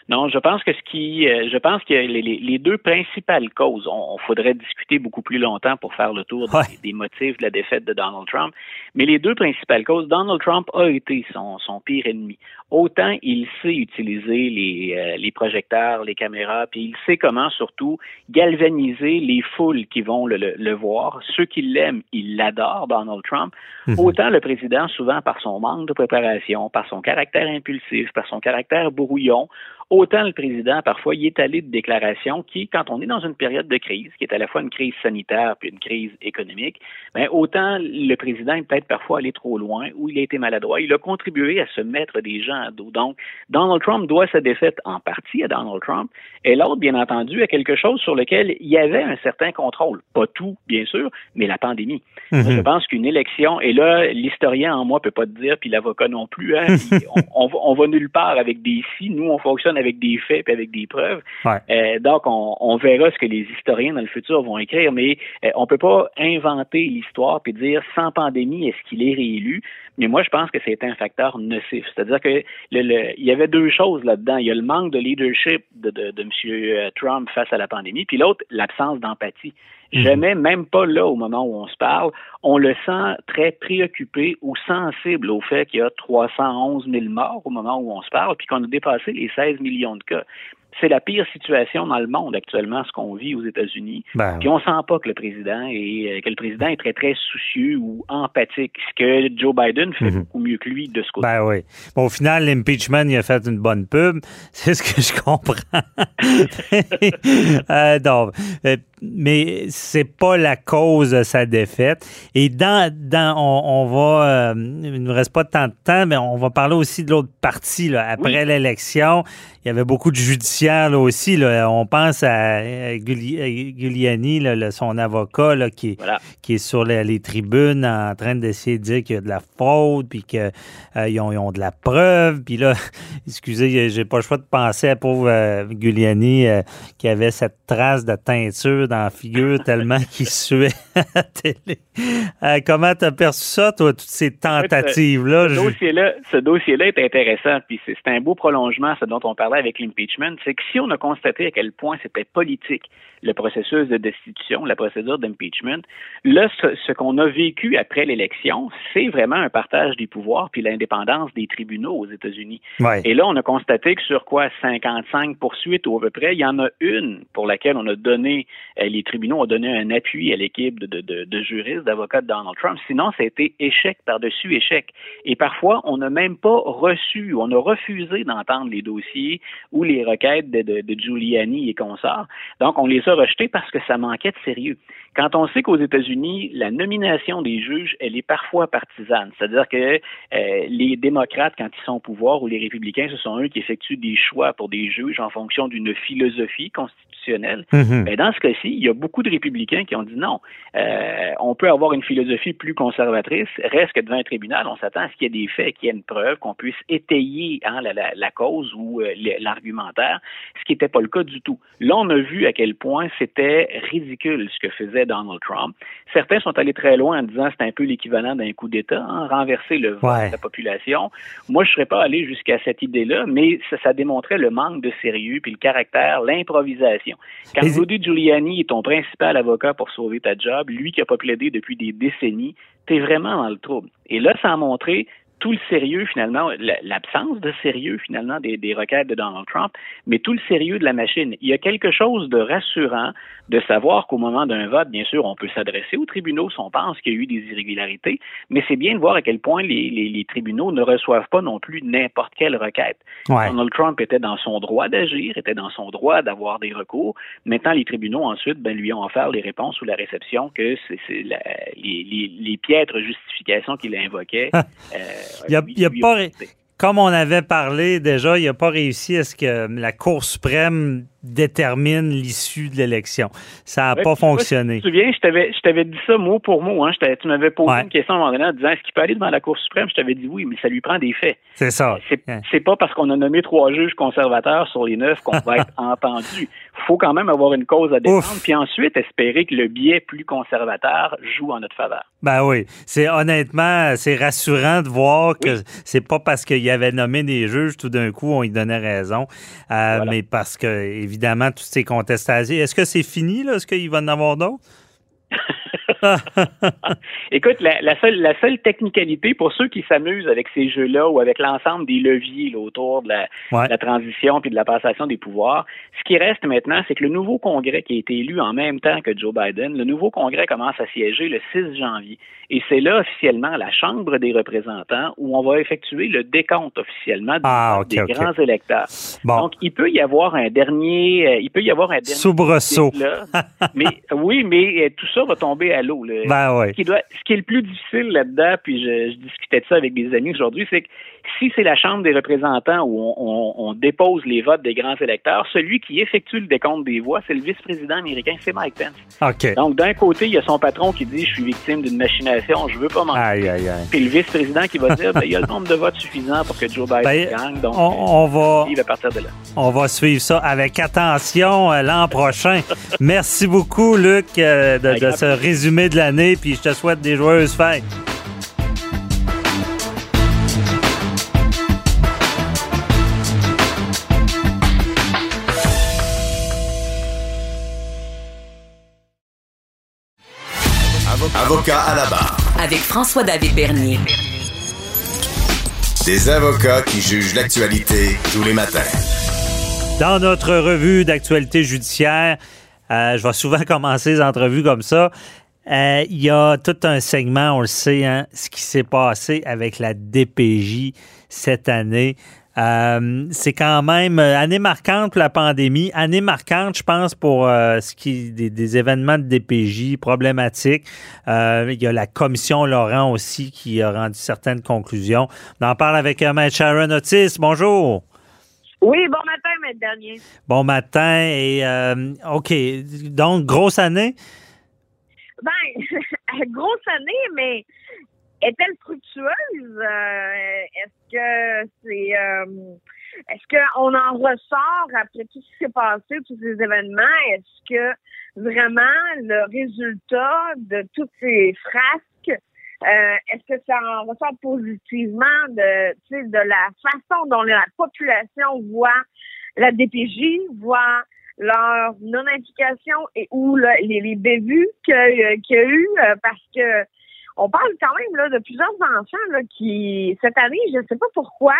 Non, je pense que ce qui, euh, je pense que les, les, deux principales causes, on, faudrait discuter beaucoup plus longtemps pour faire le tour des, motifs de la défaite de Donald Trump, mais les deux principales causes, Donald Trump a été son, son pire ennemi. Autant il sait utiliser les, euh, les projecteurs, les caméras, puis il sait comment surtout galvaniser les foules qui vont le, le, voir. Ceux qui l'aiment, ils l'adorent, Donald Trump. Mhm. Autant le président, souvent par son manque de préparation, par son caractère impulsif, par son caractère brouillon, Autant le président, parfois, il est allé de déclarations qui, quand on est dans une période de crise, qui est à la fois une crise sanitaire puis une crise économique, ben, autant le président est peut-être parfois allé trop loin ou il a été maladroit. Il a contribué à se mettre des gens à dos. Donc, Donald Trump doit sa défaite en partie à Donald Trump et l'autre, bien entendu, à quelque chose sur lequel il y avait un certain contrôle. Pas tout, bien sûr, mais la pandémie. Je pense qu'une élection, et là, l'historien en moi peut pas te dire, puis l'avocat non plus, hein, on, on, va nulle part avec des si. Nous, on fonctionne avec des faits et avec des preuves. Euh, donc, on, verra ce que les historiens dans le futur vont écrire, mais euh, on peut pas inventer l'histoire puis dire sans pandémie, est-ce qu'il est réélu? Mais moi, je pense que c'est un facteur nocif. C'est-à-dire que il y avait deux choses là-dedans. Il y a le manque de leadership de, de, de M. Trump face à la pandémie, puis l'autre, l'absence d'empathie. Mhm. Jamais, même pas là au moment où on se parle, on le sent très préoccupé ou sensible au fait qu'il y a 311 000 morts au moment où on se parle, puis qu'on a dépassé les 16 millions de cas c'est la pire situation dans le monde actuellement, ce qu'on vit aux États-Unis. Ben Puis on sent pas que le président est que le président est très très soucieux ou empathique, ce que Joe Biden fait mhm. beaucoup mieux que lui de ce côté. Ben oui. Bon, au final, l'impeachment, il a fait une bonne pub. C'est ce que je comprends. euh, non, euh, mais c'est pas la cause de sa défaite. Et dans, dans on, va, euh, il ne reste pas tant de temps, mais on va parler aussi de l'autre partie là, après l'élection il y avait beaucoup de judiciaires là, aussi. Là. On pense à, Giuliani, son avocat, qui, qui est sur les, tribunes en train d'essayer de dire qu'il y a de la faute, puis qu'ils euh, ont, de la preuve. Puis là, excusez, j'ai pas le choix de penser à pauvre euh, Giuliani euh, qui avait cette trace de teinture dans la figure tellement qu'il suait à la télé. comment tu as perçu ça, toi, toutes ces tentatives-là? Ce, dossier-là, ce dossier-là est intéressant, puis c'est un beau prolongement, ce dont on parlait avec l'impeachment, c'est que si on a constaté à quel point c'était politique le processus de destitution, la procédure d'impeachment, là, ce, qu'on a vécu après l'élection, c'est vraiment un partage des pouvoirs puis l'indépendance des tribunaux aux États-Unis. Et là, on a constaté que sur quoi? 55 poursuites ou à peu près, il y en a une pour laquelle on a donné, euh, les tribunaux ont donné un appui à l'équipe de, de, de, juristes, d'avocats de Donald Trump. Sinon, ça a été échec par-dessus échec. Et parfois, on n'a même pas reçu, on a refusé d'entendre les dossiers ou les requêtes de, de, Giuliani et consorts. Donc, on les a rejetés parce que ça manquait de sérieux. Quand on sait qu'aux États-Unis, la nomination des juges, elle est parfois partisane, c'est-à-dire que euh, les démocrates, quand ils sont au pouvoir, ou les républicains, ce sont eux qui effectuent des choix pour des juges en fonction d'une philosophie constitutionnelle. Mais mm-hmm. ben, dans ce cas-ci, il y a beaucoup de républicains qui ont dit non. Euh, on peut avoir une philosophie plus conservatrice, reste que devant un tribunal, on s'attend à ce qu'il y ait des faits, qu'il y ait une preuve, qu'on puisse étayer hein, la, cause ou euh, l'argumentaire, ce qui n'était pas le cas du tout. Là, on a vu à quel point c'était ridicule ce que faisait Donald Trump. Certains sont allés très loin en disant c'est un peu l'équivalent d'un coup d'État, hein, renverser le vote de la population. Moi, je ne serais pas allé jusqu'à cette idée-là, mais ça, ça, démontrait le manque de sérieux puis le caractère, l'improvisation. Quand Rudy Giuliani est ton principal avocat pour sauver ta job, lui qui a pas plaidé depuis des décennies, t'es vraiment dans le trouble. Et là, ça a montré tout le sérieux finalement, l'absence de sérieux finalement des, des, requêtes de Donald Trump, mais tout le sérieux de la machine. Il y a quelque chose de rassurant de savoir qu'au moment d'un vote, bien sûr, on peut s'adresser aux tribunaux si on pense qu'il y a eu des irrégularités, mais c'est bien de voir à quel point les, les, les tribunaux ne reçoivent pas non plus n'importe quelle requête. Donald Trump était dans son droit d'agir, était dans son droit d'avoir des recours. Maintenant, les tribunaux ensuite ben, lui ont offert les réponses ou la réception que c'est les, les, les, piètres justifications qu'il invoquait. euh, il a, y a pas, comme on avait parlé déjà, il n'a pas réussi à ce que la Cour suprême détermine l'issue de l'élection. Ça n'a pas fonctionné. Tu te souviens, je t'avais dit ça mot pour mot. Hein. Tu m'avais posé une question à un moment donné en disant est-ce qu'il peut aller devant la Cour suprême? Je t'avais dit oui, mais ça lui prend des faits. C'est ça. C'est pas parce qu'on a nommé trois juges conservateurs sur les neuf qu'on va être entendu. Il faut quand même avoir une cause à défendre, puis ensuite espérer que le biais plus conservateur joue en notre faveur. Ben oui. C'est honnêtement, c'est rassurant de voir que c'est pas parce qu'il avait nommé des juges tout d'un coup on lui donnait raison, euh, mais parce que évidemment, toutes ces contestations. Est-ce que c'est fini, là? Est-ce qu'il va en avoir d'autres? Écoute, la, seule, la seule technicalité pour ceux qui s'amusent avec ces jeux-là ou avec l'ensemble des leviers autour de la, transition puis de la passation des pouvoirs, ce qui reste maintenant, c'est que le nouveau Congrès qui a été élu en même temps que Joe Biden, le nouveau Congrès commence à siéger le 6 janvier. Et c'est là officiellement la Chambre des représentants où on va effectuer le décompte officiellement ah, des grands électeurs. Donc, il peut y avoir un dernier, euh, il peut y avoir un dernier soubresaut. mais oui, mais euh, tout ça va tomber à l'eau. Ben ce, qui ce qui est le plus difficile là-dedans, puis je, je discutais de ça avec des amis aujourd'hui, c'est que si c'est la Chambre des représentants où on, dépose les votes des grands électeurs, celui qui effectue le décompte des voix, c'est le vice-président américain, c'est Mike Pence. Donc, d'un côté, il y a son patron qui dit « Je suis victime d'une machination, je veux pas mentir. » Puis le vice-président qui va dire ben, Il y a le nombre de votes suffisant pour que Joe Biden ben, gagne, donc on, va, il va partir de là. On va suivre ça avec attention euh, l'an prochain. Merci beaucoup, Luc, euh, de, de ce résumé de l'année, puis je te souhaite des joyeuses fêtes. Avocat à la barre. Avec François-David Bernier. Des avocats qui jugent l'actualité tous les matins. Dans notre revue d'actualité judiciaire, euh, je vais souvent commencer les entrevues comme ça. Euh, il y a tout un segment, on le sait, hein, ce qui s'est passé avec la DPJ cette année. Euh, c'est quand même euh, année marquante pour la pandémie, année marquante, je pense, pour euh, ce qui des, des, événements de DPJ problématiques. il y a la commission Laurent aussi qui a rendu certaines conclusions. On en parle avec Maître Sharon Otis. Bonjour. Oui, bon matin, Maître Dernier. Bon matin et OK. Donc, grosse année? Ben, grosse année, mais est-elle fructueuse? Euh, est-ce que c'est euh, est-ce qu'on en ressort après tout ce qui s'est passé, tous ces événements? Est-ce que vraiment le résultat de toutes ces frasques, euh, est-ce que ça en ressort positivement de, de la façon dont la population voit la DPJ, voit leur non-implication et ou les, les bévues qu'il y a eu parce que on parle quand même là, de plusieurs enfants là, qui, cette année, je ne sais pas pourquoi,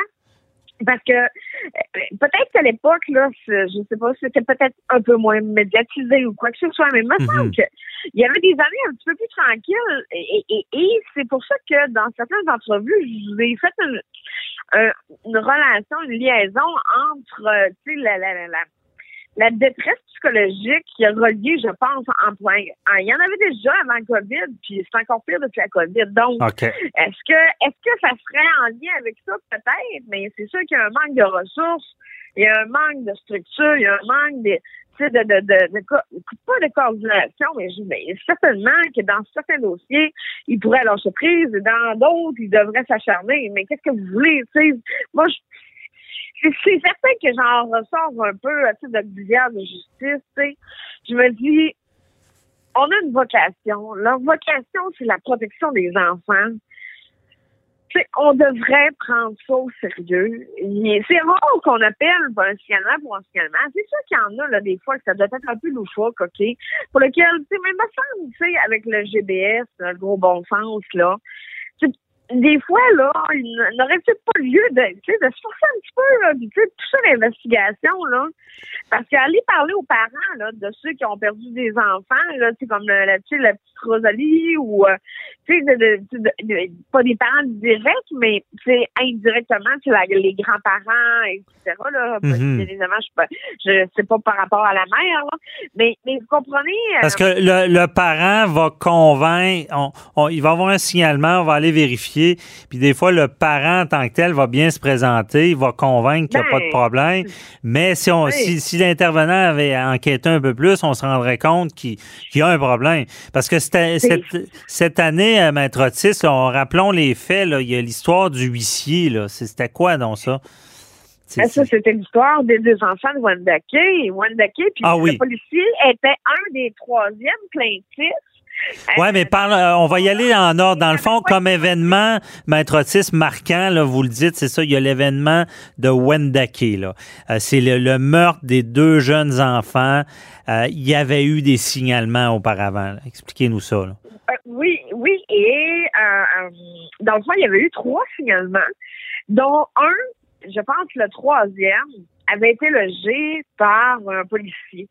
parce que euh, peut-être qu'à l'époque, là, je sais pas, c'était peut-être un peu moins médiatisé ou quoi que ce soit, mais il me mhm. semble qu'il y avait des années un petit peu plus tranquilles et, et, et c'est pour ça que dans certaines entrevues, je vous ai fait une, une relation, une liaison entre, euh, tu sais, la, la, la, la détresse psychologique qui a relié, je pense, en point. Il y en avait déjà avant le COVID, puis c'est encore pire depuis la COVID. Donc, est-ce que est-ce que ça serait en lien avec ça? Peut-être, mais c'est sûr qu'il y a un manque de ressources. il y a un manque de structure, il y a un manque de, de, de, de, de, pas de coordination, mais, je, mais certainement que dans certains dossiers, il pourrait lâcher prise, et dans d'autres, il devrait s'acharner. Mais qu'est-ce que vous voulez, tu sais? Moi, je, c'est certain que j'en ressors un peu à titre d'auxiliaire de justice. Je me dis, on a une vocation. Leur vocation, c'est la protection des enfants on devrait prendre ça au sérieux. C'est rare qu'on appelle pour un signalement pour un signalement. C'est sûr qu'il y en a, là, des fois, que ça doit être un peu loufoque, OK? Pour lequel, tu sais, même me tu sais, avec le GBS, le gros bon sens, là, des fois, là, il n'aurait peut-être pas lieu de, de se forcer un petit peu, là, sais, tout ça l'investigation, là. Parce qu'aller parler aux parents, là, de ceux qui ont perdu des enfants, là, tu sais, comme la, tu sais, la petite Rosalie ou, euh, tu sais, de, de, pas des parents directs, mais, tu sais, indirectement, tu sais, les grands-parents, etc., là. Mm Évidemment, je, je sais pas par rapport à la mère, là. Mais, mais vous comprenez. Euh, Parce que le, le parent va convaincre, on, il va avoir un signalement, on va aller vérifier puis des fois, le parent en tant que tel va bien se présenter, il va convaincre qu'il n'y a pas de ben, problème. Mais si, on, si, l'intervenant avait enquêté un peu plus, on se rendrait compte qu'il y a un problème. Parce que cette, cette, année, euh, Maître Otis, rappelons les faits, il y a l'histoire du huissier. C'était quoi donc ça? Ben, ça, c'était l'histoire des deux enfants de Wendake. Wendake, puis ah le policier était un des troisièmes plaintifs oui, mais parle, euh, on va y aller en ordre. Dans le fond, comme événement, Maître Otis, marquant, là, vous le dites, c'est ça, il y a l'événement de Wendake. Euh, c'est le, meurtre des deux jeunes enfants. Euh, il y avait eu des signalements auparavant. Expliquez-nous ça. oui, oui. Et dans le fond, il y avait eu trois signalements, dont un, je pense le troisième, avait été logé par un policier.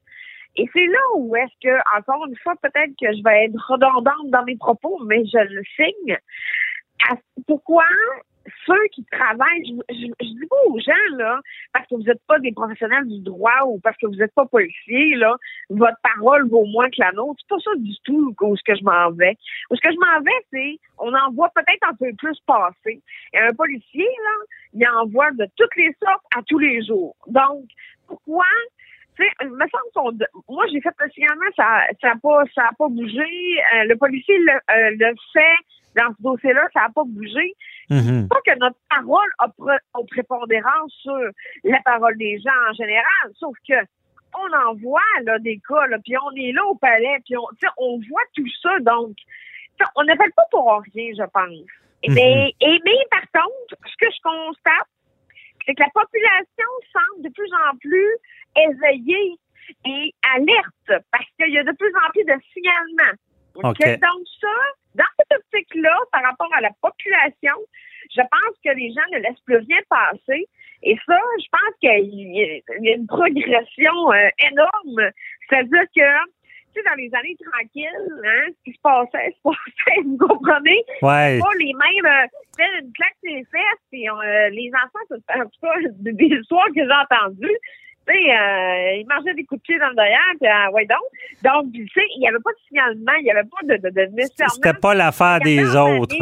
Et c'est là où est-ce que, encore une fois, peut-être que je vais être redondante dans mes propos, mais je le signe. pourquoi ceux qui travaillent, je, dis pas aux gens, là, parce que vous n'êtes pas des professionnels du droit ou parce que vous n'êtes pas policier, là, votre parole vaut moins que la nôtre. C'est pas ça du tout où ce que je m'en vais. Où ce que je m'en vais, c'est, on en voit peut-être un peu plus passer. Et un policier, là, il en voit de toutes les sortes à tous les jours. Donc, pourquoi tu sais, me semble moi j'ai fait le signalement, ça ça a pas ça a pas bougé. Euh, le policier le, euh, le, fait dans ce dossier-là, ça a pas bougé. Mm Pas que notre parole a, prépondérance sur la parole des gens en général, sauf que on en voit là des cas, là, puis on est là au palais, puis on, on voit tout ça, donc on n'appelle pas pour rien, je pense. Mm mais, et, mais par contre, ce que je constate, c'est que la population semble de plus en plus éveillée et alerte parce qu'il y a de plus en plus de signalements. Donc ça, dans cette optique-là, par rapport à la population, je pense que les gens ne laissent plus rien passer. Et ça, je pense qu'il y, a une progression euh, énorme. C'est-à-dire que dans les années tranquilles, hein, ce qui se passait, se passait, vous comprenez? Ouais. Pas les mêmes, euh, une claque sur les fesses, puis euh, les enfants, en tout cas, des histoires que j'ai entendues, tu sais, euh, ils marchaient des coups de pied dans le derrière, puis euh, ouais donc. Donc, tu sais, il n'y avait pas de signalement, il n'y avait pas de, de, de nécessairement... C'était pas l'affaire des autres.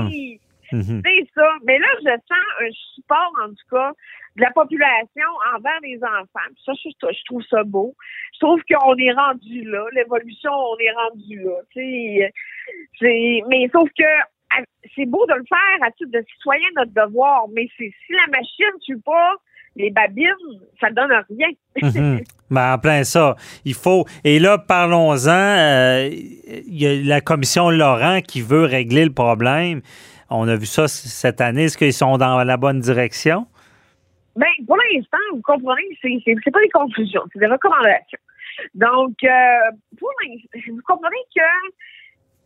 Mhm. C'est ça. Mais là, je sens un support, en tout cas, de la population envers les enfants. Puis ça, je, je, trouve ça beau. Je trouve qu'on est rendu là. L'évolution, on est rendu là. C'est, mais sauf que c'est beau de le faire à titre de citoyen, notre devoir, mais c'est si la machine ne tue pas les babines, ça donne rien. Mhm. ben, en plein ça. Il faut. Et là, parlons-en. Euh, il y a la commission Laurent qui veut régler le problème. On a vu ça cette année. Est-ce qu'ils sont dans la bonne direction? Ben, pour l'instant, vous comprenez, c'est, pas des conclusions, c'est des recommandations. Donc, euh, vous comprenez que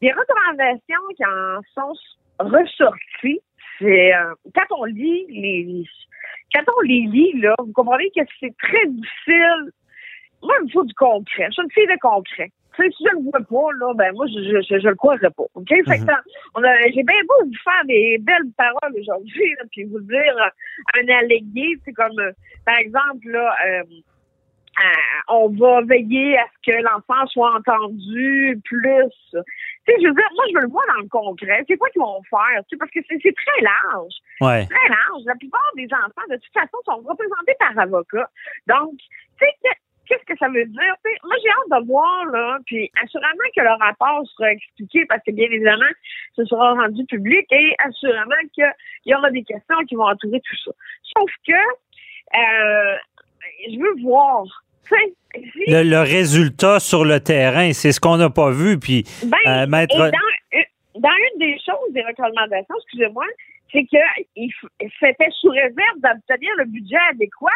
les recommandations qui en sont ressorties, c'est euh, quand on lit les quand on les lit, là, vous comprenez que c'est très difficile. Moi, il me faut du concret. Je suis une fille de concret si je le vois pas, là, ben moi, je, je, je, le croirais pas. OK? Fait que, mhm. j'ai bien beau vous faire des belles paroles aujourd'hui, puis vous dire un allégué, c'est comme, euh, par exemple, là, euh, euh, on va veiller à ce que l'enfant soit entendu plus. Tu sais, je veux dire, moi, je veux le voir dans le concret. C'est quoi qu'ils vont faire? Tu sais, parce que c'est très large. Ouais. Très large. La plupart des enfants, de toute façon, sont représentés par avocats. Donc, tu sais, qu'est-ce que ça veut dire? Moi, j'ai hâte de voir, là, puis assurément que le rapport sera expliqué parce que, bien évidemment, ce sera rendu public et assurément qu'il y aura des questions qui vont entourer tout ça. Sauf que, euh, je veux voir, Le, le résultat sur le terrain, c'est ce qu'on n'a pas vu. Puis, Ben, euh, et maître. dans, une- dans une des choses des recommandations, excusez-moi, c'est que il f- c'était sous réserve d'obtenir le budget adéquat.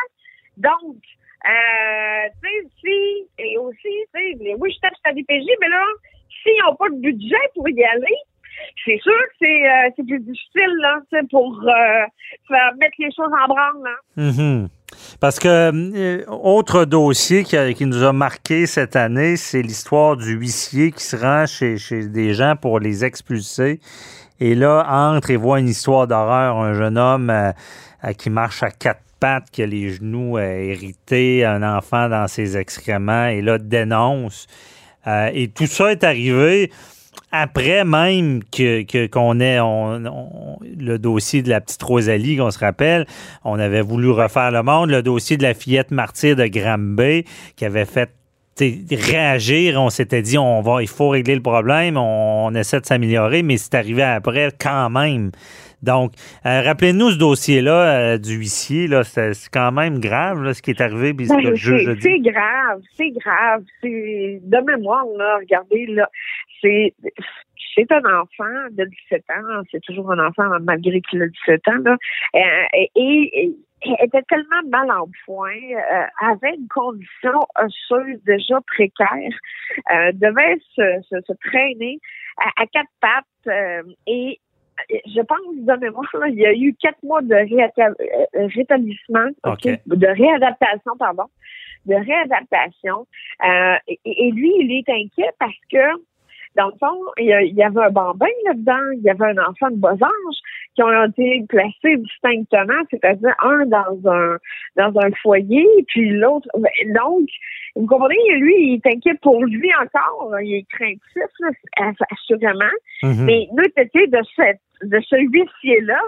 Donc, euh, tu sais, si, et aussi, tu sais, oui, je tape sur la mais là, s'ils n'ont pas de budget pour y aller, c'est sûr que c'est euh, c'est plus difficile, là, pour euh, faire mettre les choses en branle, là. Mhm. Parce que, euh, autre dossier qui, qui nous a marqué cette année, c'est l'histoire du huissier qui se rend chez, chez des gens pour les expulser. Et là, entre et voit une histoire d'horreur, un jeune homme qui marche à quatre pattes, les genoux euh, hérités, un enfant dans ses excréments, et là, dénonce. Euh, et tout ça est arrivé après même que qu'on ait le dossier de la petite Rosalie, qu'on se rappelle, on avait voulu refaire le monde, le dossier de la fillette martyre de Granby qui avait fait réagir, on s'était dit on va il faut régler le problème, on essaie de s'améliorer, mais c'est arrivé après quand même. Donc, euh, rappelez-nous ce dossier-là euh, du huissier, là, c'est c'est quand même grave là, ce qui est arrivé, Ben, c'est grave, c'est grave. C'est de mémoire, là, regardez, là, c'est c'est un enfant de 17 ans, c'est toujours un enfant malgré qu'il a 17 ans, là, euh, et, et- et était tellement mal en point, euh, avait une condition osseuse déjà précaire, euh, devait se, se, se traîner à, à quatre pattes euh, et je pense de mémoire, là, il y a eu quatre mois de euh, rétablissement, de réadaptation, pardon, de réadaptation. Euh, et, et lui, il est inquiet parce que, dans le fond, il y, avait un bambin là-dedans, il y avait un enfant de bas âge qui ont été placés distinctement, c'est-à-dire un dans un dans un foyer, puis l'autre. ben, Donc, vous comprenez, lui, il est inquiet pour lui encore. Il est craintif, assurément. Mhm. Mais nous, c'était de, cette, de ce huissier-là.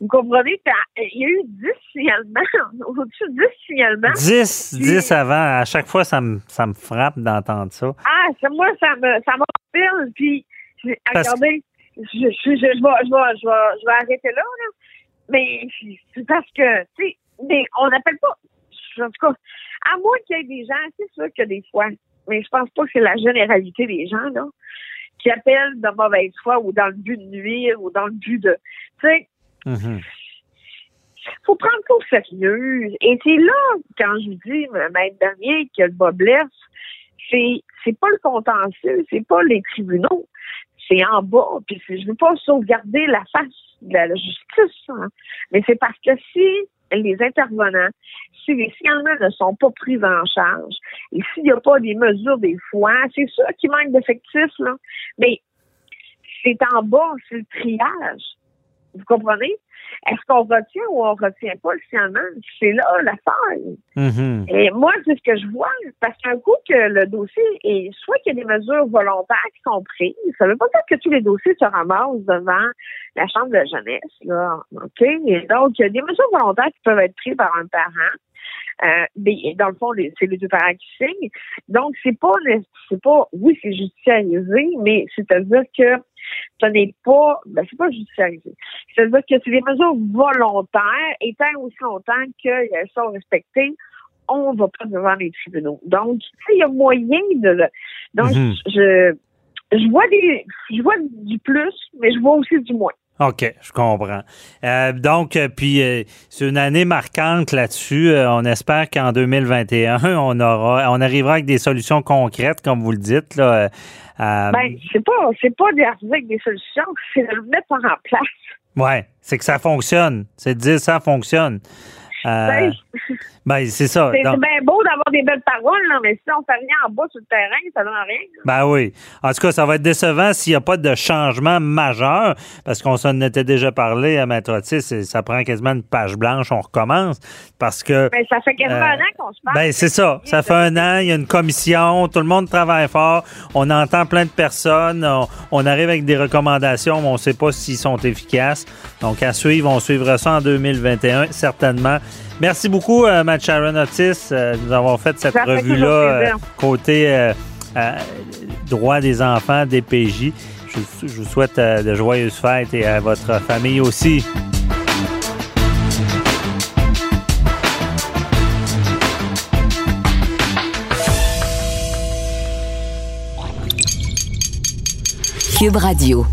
Vous comprenez, il y a eu 10 signalements, au-dessus de 10 signalements. 10, 10 avant, à chaque fois, ça me, ça me frappe d'entendre ça. Ah, ça, moi, ça me, ça m'empile, puis, je- Parce- regardez, je, je, je, je, vais, je, vais, je, vais, je vais arrêter là, là. Mais c'est parce que, tu sais, mais on n'appelle pas, en tout cas, à moins qu'il y ait des gens, c'est sûr que des fois, mais je pense pas que c'est la généralité des gens, là, qui appellent de mauvaise foi ou dans le but de nuire ou dans le but de, tu sais, Mhm. faut prendre ça au sérieux. Et c'est là, quand je dis, maître Bernier, que le bas blesse, c'est, c'est pas le contentieux, c'est pas les tribunaux, c'est en bas. Puis je veux pas sauvegarder la face de la justice, hein. mais c'est parce que si les intervenants, si les signalements ne sont pas pris en charge, et s'il n'y a pas des mesures des fois, c'est sûr qu'il manque d'effectifs, là, mais c'est en bas, c'est le triage. Vous comprenez? Est-ce qu'on retient ou on retient pas le signalement? C'est là l'affaire. Mhm. Et moi, c'est ce que je vois, parce qu'un coup que le dossier est, soit qu'il y a des mesures volontaires qui sont prises, ça veut pas dire que tous les dossiers se ramassent devant la Chambre de jeunesse, là, OK? Et donc, il y a des mesures volontaires qui peuvent être prises par un parent. Euh, mais dans le fond, c'est les deux parents qui signent. Donc, c'est pas, c'est pas, oui, c'est judiciarisé, mais c'est-à-dire que ce n'est pas, ben, c'est pas judiciarisé. C'est-à-dire que c'est des mesures volontaires, et tant aussi longtemps qu'elles sont respectées, on va pas devant les tribunaux. Donc, il y a moyen de, le- donc, Mhm. je, je vois des, je vois du plus, mais je vois aussi du moins. OK, je comprends. Euh, donc, euh, puis euh, c'est une année marquante là-dessus. Euh, on espère qu'en 2021, on aura, on arrivera avec des solutions concrètes, comme vous le dites. Là, euh, Ben, c'est pas, c'est pas d'arriver avec des solutions, c'est de le mettre en place. ouais, c'est que ça fonctionne. C'est de dire ça fonctionne. Euh, Ben, c'est ça. C'est bien beau d'avoir des belles paroles, là, mais si on fait rien en bas sur le terrain, ça donne rien. Ben oui. En tout cas, ça va être décevant s'il n'y a pas de changement majeur, parce qu'on s'en était déjà parlé à Maître Otis, ça prend quasiment une page blanche, on recommence, parce que... Ben, ça fait quasiment un an qu'on se parle. Ben, c'est ça. Ça fait un an, il y a une commission, tout le monde travaille fort, on entend plein de personnes, on, arrive avec des recommandations, mais on ne sait pas s'ils sont efficaces. Donc, à suivre, on suivra ça en 2021, certainement. Merci beaucoup, euh, Matt Sharon Otis, euh, de nous avoir fait cette revue-là euh, côté droit des enfants, DPJ. Je, je vous souhaite de joyeuses fêtes et à votre famille aussi. Cube Radio.